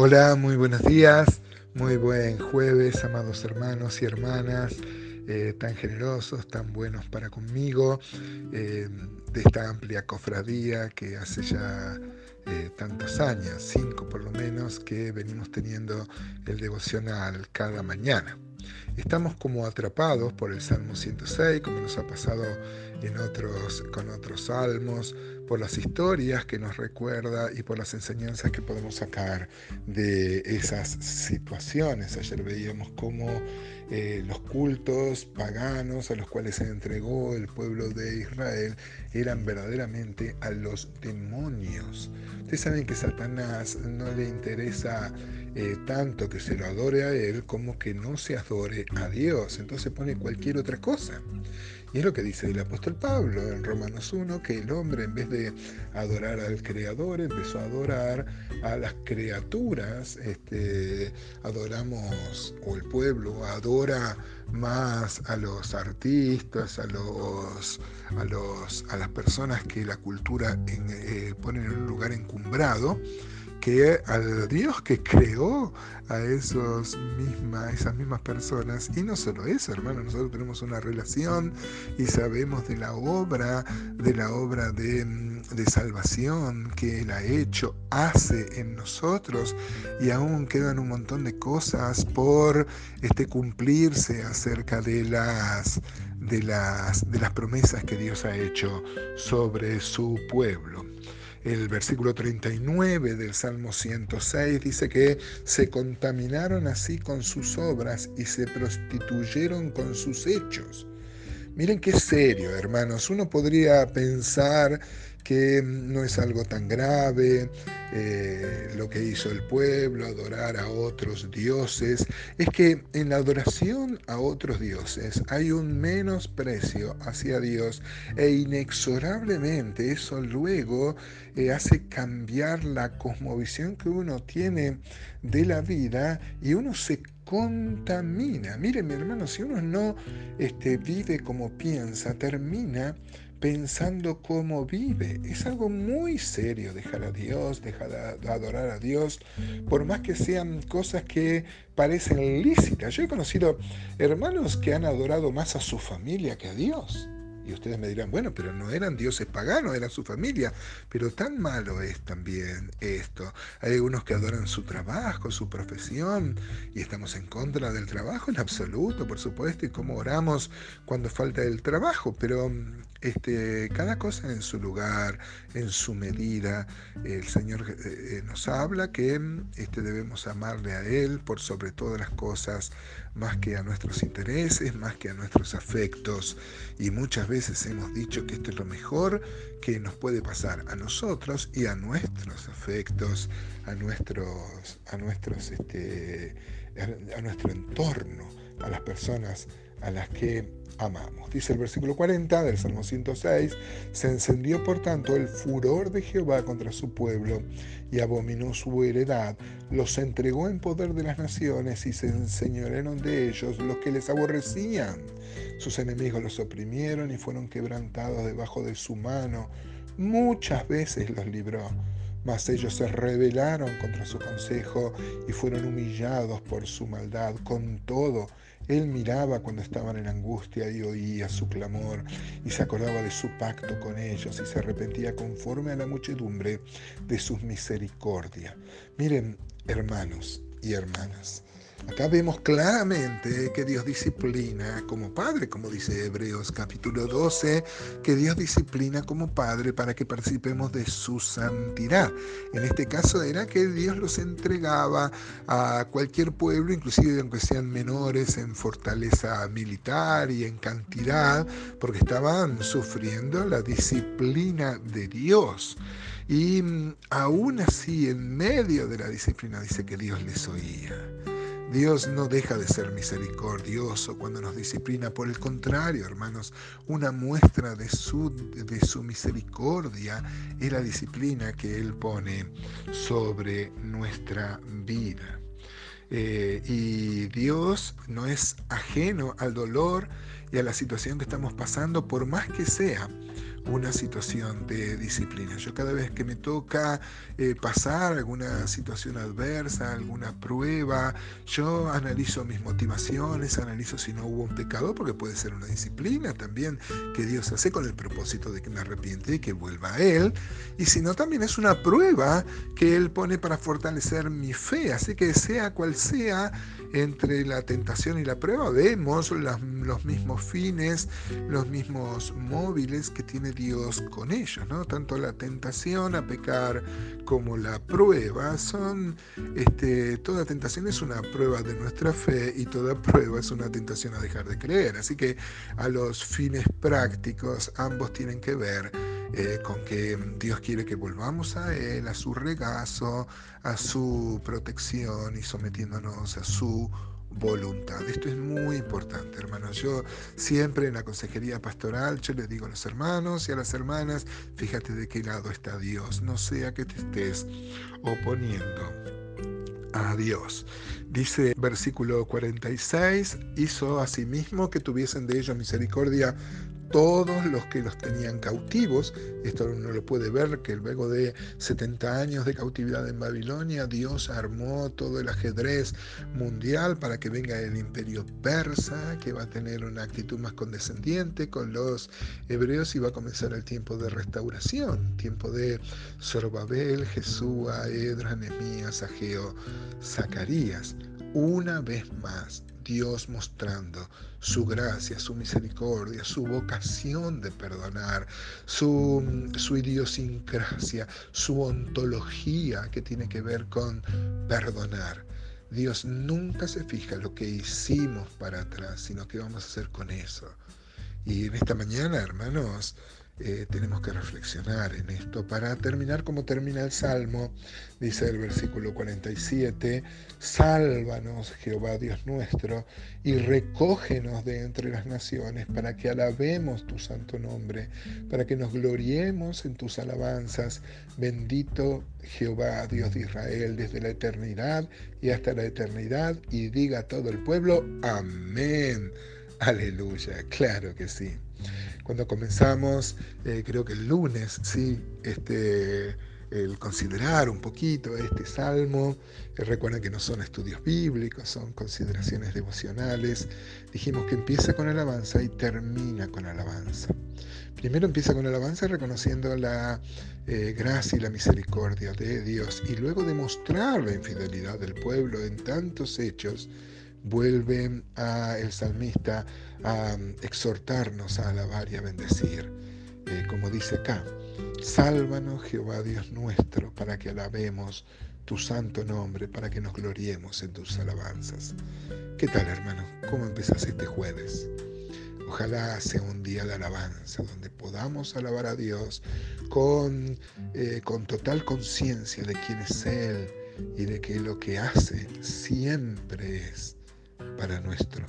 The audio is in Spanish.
Hola, muy buenos días, muy buen jueves, amados hermanos y hermanas, eh, tan generosos, tan buenos para conmigo, eh, de esta amplia cofradía que hace ya eh, tantos años, cinco por lo menos, que venimos teniendo el devocional cada mañana. Estamos como atrapados por el Salmo 106, como nos ha pasado con otros salmos, por las historias que nos recuerda y por las enseñanzas que podemos sacar de esas situaciones. Ayer veíamos cómo eh, los cultos paganos a los cuales se entregó el pueblo de Israel eran verdaderamente a los demonios. Ustedes saben que Satanás no le interesa eh, tanto que se lo adore a él como que no se adore a Dios. Entonces pone cualquier otra cosa. Y es lo que dice el apóstol Pablo en Romanos 1, que el hombre en vez de adorar al Creador empezó a adorar a las criaturas. Este, adoramos, o el pueblo adora más a los artistas, a los, a los a las personas que la cultura eh, pone en un lugar encumbrado que al Dios que creó a esos esas mismas personas. Y no solo eso, hermano, nosotros tenemos una relación y sabemos de la obra, de la obra de, de salvación que Él ha hecho, hace en nosotros y aún quedan un montón de cosas por este, cumplirse acerca de las, de, las, de las promesas que Dios ha hecho sobre su pueblo. El versículo 39 del Salmo 106 dice que se contaminaron así con sus obras y se prostituyeron con sus hechos. Miren qué serio, hermanos. Uno podría pensar que no es algo tan grave eh, lo que hizo el pueblo, adorar a otros dioses. Es que en la adoración a otros dioses hay un menosprecio hacia Dios e inexorablemente eso luego eh, hace cambiar la cosmovisión que uno tiene de la vida y uno se contamina. Miren, mi hermano, si uno no este, vive como piensa, termina pensando cómo vive. Es algo muy serio dejar a Dios, dejar de adorar a Dios, por más que sean cosas que parecen lícitas. Yo he conocido hermanos que han adorado más a su familia que a Dios. Y ustedes me dirán, bueno, pero no eran dioses paganos, era su familia. Pero tan malo es también esto. Hay algunos que adoran su trabajo, su profesión, y estamos en contra del trabajo en absoluto, por supuesto, y cómo oramos cuando falta el trabajo. Pero este, cada cosa en su lugar, en su medida. El Señor eh, eh, nos habla que este, debemos amarle a Él por sobre todas las cosas, más que a nuestros intereses, más que a nuestros afectos. Y muchas veces hemos dicho que esto es lo mejor que nos puede pasar a nosotros y a nuestros afectos, a nuestros, a nuestros, este, a nuestro entorno, a las personas a las que amamos. Dice el versículo 40 del Salmo 106, se encendió por tanto el furor de Jehová contra su pueblo y abominó su heredad, los entregó en poder de las naciones y se enseñorearon de ellos los que les aborrecían. Sus enemigos los oprimieron y fueron quebrantados debajo de su mano. Muchas veces los libró. Mas ellos se rebelaron contra su consejo y fueron humillados por su maldad. Con todo, él miraba cuando estaban en angustia y oía su clamor y se acordaba de su pacto con ellos y se arrepentía conforme a la muchedumbre de sus misericordia. Miren, hermanos y hermanas, Acá vemos claramente que Dios disciplina como Padre, como dice Hebreos capítulo 12, que Dios disciplina como Padre para que participemos de su santidad. En este caso era que Dios los entregaba a cualquier pueblo, inclusive aunque sean menores en fortaleza militar y en cantidad, porque estaban sufriendo la disciplina de Dios. Y mm, aún así, en medio de la disciplina, dice que Dios les oía. Dios no deja de ser misericordioso cuando nos disciplina. Por el contrario, hermanos, una muestra de su, de su misericordia es la disciplina que Él pone sobre nuestra vida. Eh, y Dios no es ajeno al dolor y a la situación que estamos pasando, por más que sea una situación de disciplina. Yo cada vez que me toca eh, pasar alguna situación adversa, alguna prueba, yo analizo mis motivaciones, analizo si no hubo un pecado, porque puede ser una disciplina también que Dios hace con el propósito de que me arrepiente y que vuelva a Él. Y si no, también es una prueba que Él pone para fortalecer mi fe. Así que sea cual sea entre la tentación y la prueba, vemos los mismos fines, los mismos móviles que tiene Dios con ellos, ¿no? Tanto la tentación a pecar como la prueba son, este, toda tentación es una prueba de nuestra fe y toda prueba es una tentación a dejar de creer. Así que a los fines prácticos ambos tienen que ver eh, con que Dios quiere que volvamos a Él, a su regazo, a su protección y sometiéndonos a su voluntad. Esto es muy importante, hermanos. Yo siempre en la consejería pastoral, yo les digo a los hermanos y a las hermanas, fíjate de qué lado está Dios, no sea que te estés oponiendo a Dios. Dice versículo 46, hizo asimismo que tuviesen de ellos misericordia todos los que los tenían cautivos. Esto uno lo puede ver que luego de 70 años de cautividad en Babilonia, Dios armó todo el ajedrez mundial para que venga el imperio persa, que va a tener una actitud más condescendiente con los hebreos y va a comenzar el tiempo de restauración, tiempo de Zorobabel, Jesúa, Edra, Nehemías, Ageo, Zacarías. Una vez más, Dios mostrando su gracia, su misericordia, su vocación de perdonar, su, su idiosincrasia, su ontología que tiene que ver con perdonar. Dios nunca se fija lo que hicimos para atrás, sino qué vamos a hacer con eso. Y en esta mañana, hermanos, eh, tenemos que reflexionar en esto. Para terminar como termina el Salmo, dice el versículo 47, Sálvanos, Jehová Dios nuestro, y recógenos de entre las naciones, para que alabemos tu santo nombre, para que nos gloriemos en tus alabanzas. Bendito Jehová Dios de Israel, desde la eternidad y hasta la eternidad, y diga todo el pueblo, amén. Aleluya, claro que sí cuando comenzamos, eh, creo que el lunes, sí, este, el considerar un poquito este salmo. Eh, recuerden que no son estudios bíblicos, son consideraciones devocionales. Dijimos que empieza con alabanza y termina con alabanza. Primero empieza con alabanza reconociendo la eh, gracia y la misericordia de Dios y luego demostrar la infidelidad del pueblo en tantos hechos vuelve a el salmista a um, exhortarnos a alabar y a bendecir. Eh, como dice acá, sálvanos Jehová Dios nuestro para que alabemos tu santo nombre, para que nos gloriemos en tus alabanzas. ¿Qué tal hermano? ¿Cómo empezás este jueves? Ojalá sea un día de alabanza, donde podamos alabar a Dios con, eh, con total conciencia de quién es Él y de que lo que hace siempre es para nuestro